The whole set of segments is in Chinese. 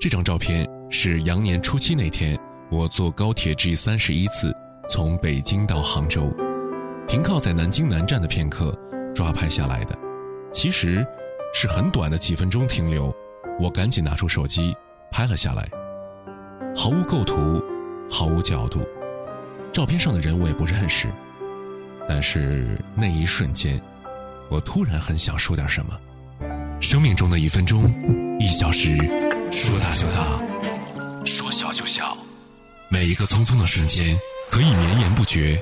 这张照片是羊年初七那天，我坐高铁 G 三十一次从北京到杭州，停靠在南京南站的片刻，抓拍下来的。其实，是很短的几分钟停留，我赶紧拿出手机拍了下来。毫无构图，毫无角度，照片上的人我也不认识，但是那一瞬间，我突然很想说点什么。生命中的一分钟，一小时。说大就大，说小就小，每一个匆匆的瞬间可以绵延不绝，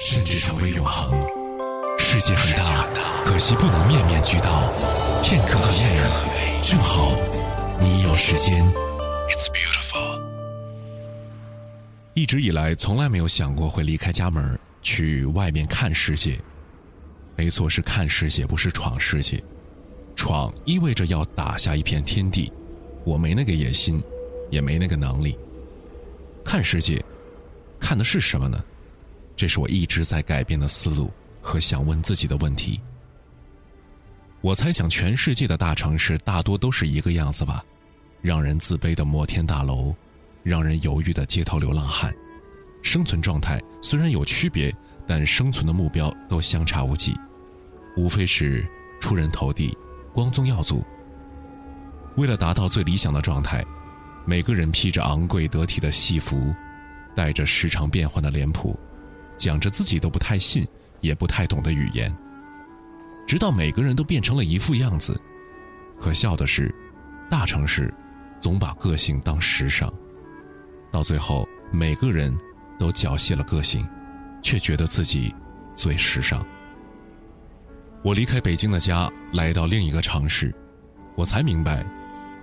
甚至成为永恒。世界很大，可惜不能面面俱到，片刻很美，正好你有时间。It's beautiful。一直以来从来没有想过会离开家门去外面看世界。没错，是看世界，不是闯世界。闯意味着要打下一片天地。我没那个野心，也没那个能力。看世界，看的是什么呢？这是我一直在改变的思路和想问自己的问题。我猜想，全世界的大城市大多都是一个样子吧：让人自卑的摩天大楼，让人犹豫的街头流浪汉。生存状态虽然有区别，但生存的目标都相差无几，无非是出人头地、光宗耀祖。为了达到最理想的状态，每个人披着昂贵得体的戏服，带着时常变换的脸谱，讲着自己都不太信也不太懂的语言，直到每个人都变成了一副样子。可笑的是，大城市总把个性当时尚，到最后每个人都缴械了个性，却觉得自己最时尚。我离开北京的家，来到另一个城市，我才明白。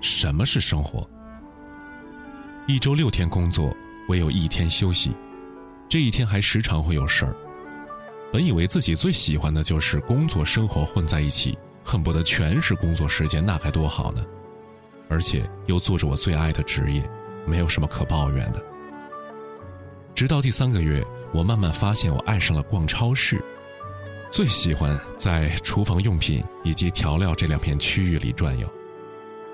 什么是生活？一周六天工作，唯有一天休息，这一天还时常会有事儿。本以为自己最喜欢的就是工作生活混在一起，恨不得全是工作时间，那该多好呢！而且又做着我最爱的职业，没有什么可抱怨的。直到第三个月，我慢慢发现我爱上了逛超市，最喜欢在厨房用品以及调料这两片区域里转悠。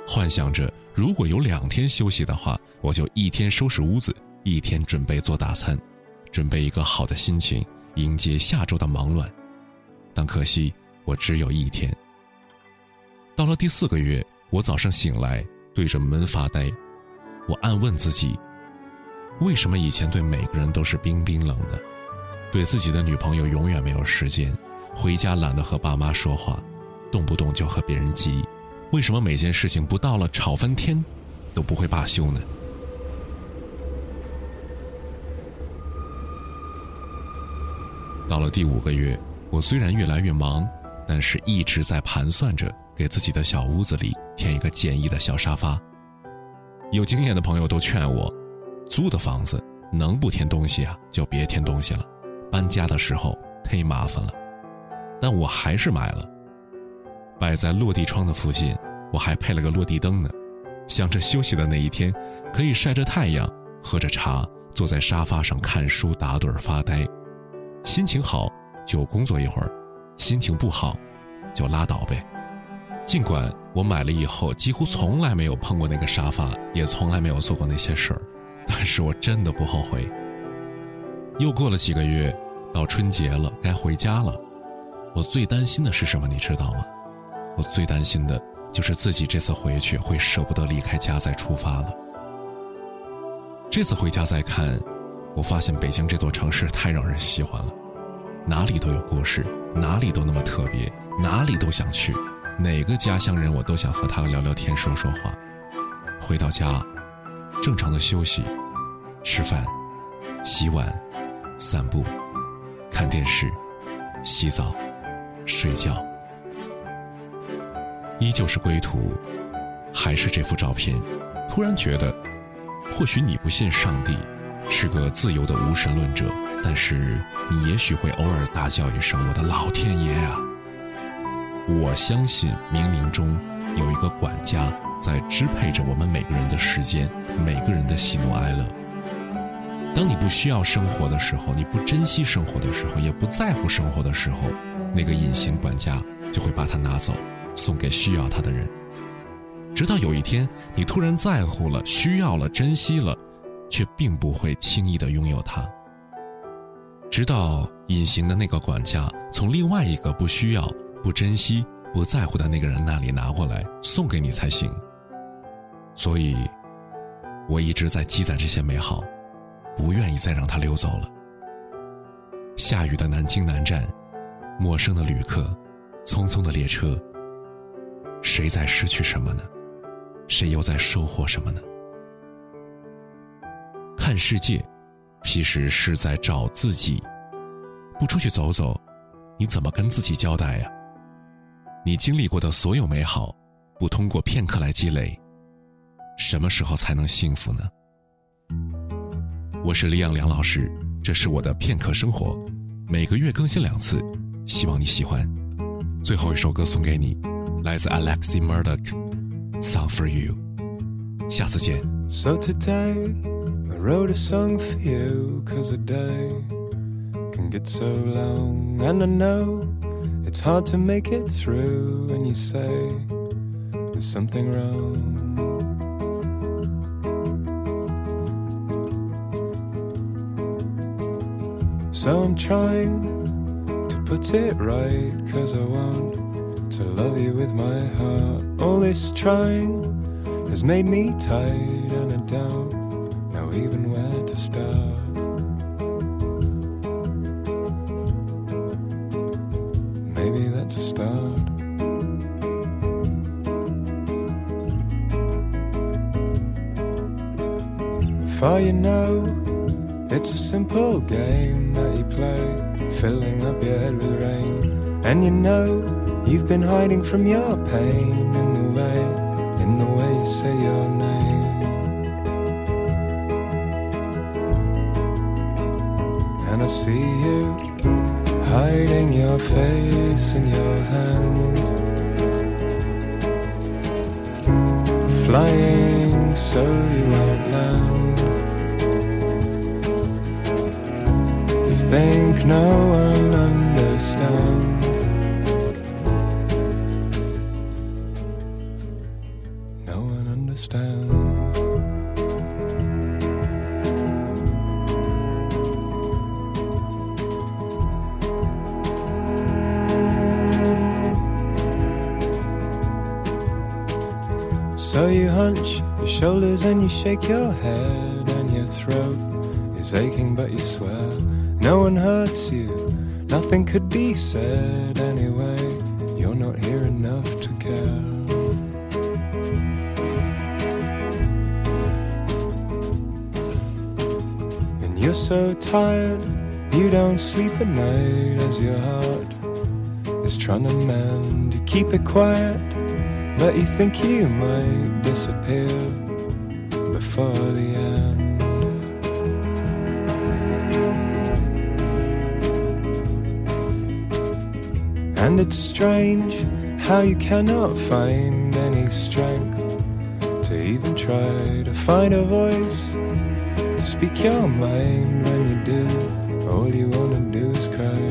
幻想着，如果有两天休息的话，我就一天收拾屋子，一天准备做大餐，准备一个好的心情迎接下周的忙乱。但可惜，我只有一天。到了第四个月，我早上醒来对着门发呆，我暗问自己：为什么以前对每个人都是冰冰冷的，对自己的女朋友永远没有时间，回家懒得和爸妈说话，动不动就和别人急。为什么每件事情不到了吵翻天，都不会罢休呢？到了第五个月，我虽然越来越忙，但是一直在盘算着给自己的小屋子里添一个简易的小沙发。有经验的朋友都劝我，租的房子能不添东西啊，就别添东西了，搬家的时候忒麻烦了。但我还是买了。摆在落地窗的附近，我还配了个落地灯呢，想着休息的那一天，可以晒着太阳，喝着茶，坐在沙发上看书打盹发呆。心情好就工作一会儿，心情不好就拉倒呗。尽管我买了以后几乎从来没有碰过那个沙发，也从来没有做过那些事儿，但是我真的不后悔。又过了几个月，到春节了，该回家了。我最担心的是什么？你知道吗？我最担心的就是自己这次回去会舍不得离开家再出发了。这次回家再看，我发现北京这座城市太让人喜欢了，哪里都有故事，哪里都那么特别，哪里都想去，哪个家乡人我都想和他聊聊天说说话。回到家，正常的休息、吃饭、洗碗、散步、看电视、洗澡、睡觉。依旧是归途，还是这幅照片。突然觉得，或许你不信上帝，是个自由的无神论者，但是你也许会偶尔大叫一声：“我的老天爷啊！”我相信冥冥中有一个管家在支配着我们每个人的时间，每个人的喜怒哀乐。当你不需要生活的时候，你不珍惜生活的时候，也不在乎生活的时候，那个隐形管家就会把它拿走。送给需要他的人。直到有一天你突然在乎了、需要了、珍惜了，却并不会轻易的拥有它。直到隐形的那个管家从另外一个不需要、不珍惜、不在乎的那个人那里拿过来送给你才行。所以，我一直在积攒这些美好，不愿意再让它溜走了。下雨的南京南站，陌生的旅客，匆匆的列车。谁在失去什么呢？谁又在收获什么呢？看世界，其实是在找自己。不出去走走，你怎么跟自己交代呀？你经历过的所有美好，不通过片刻来积累，什么时候才能幸福呢？我是李养良老师，这是我的片刻生活，每个月更新两次，希望你喜欢。最后一首歌送给你。来自 Alexi Murdoch Song for You，下次见。So today I wrote a song for you cause a day can get so long and I know it's hard to make it through when you say there's something wrong. So I'm trying to put it right cause I want to love you with my heart. All this trying has made me tired, and I don't even where to start. Maybe that's a start. For you know, it's a simple game that you play, filling up your head with rain. And you know, You've been hiding from your pain in the way, in the way you say your name. And I see you hiding your face in your hands, flying so you won't land. You think no one hunch your shoulders and you shake your head, and your throat is aching, but you swear no one hurts you. Nothing could be said anyway. You're not here enough to care. And you're so tired, you don't sleep at night as your heart is trying to mend. You keep it quiet but you think you might disappear before the end. And it's strange how you cannot find any strength to even try to find a voice to speak your mind when you do. All you wanna do is cry.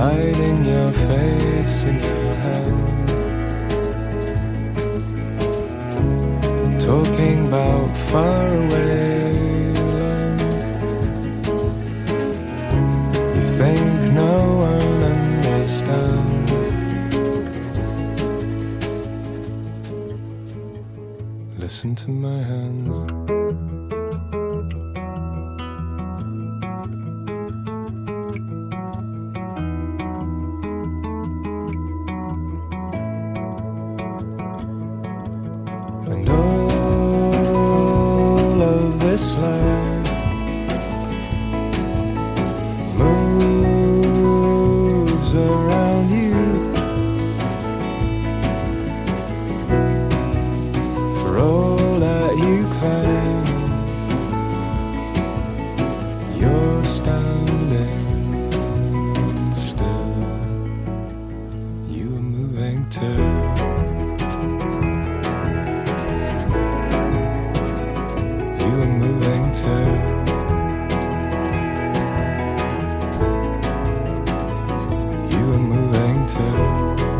Hiding your face in your listen to my hands. And all of this land moving too.